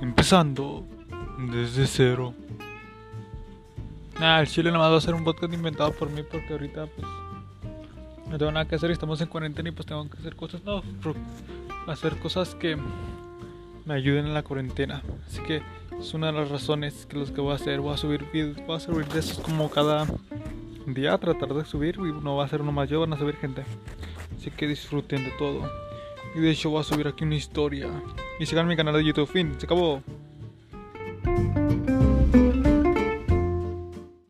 empezando desde cero. Nah, el chile nomás va a ser un podcast inventado por mí porque ahorita pues no tengo nada que hacer, estamos en cuarentena y pues tengo que hacer cosas, no, hacer cosas que me ayuden en la cuarentena. Así que es una de las razones que los que voy a hacer, voy a subir videos, voy a subir de esos como cada día, tratar de subir y no va a ser uno más yo, van a subir gente. Así que disfruten de todo. Y de hecho voy a subir aquí una historia. Y sigan mi canal de YouTube. Fin, se acabó.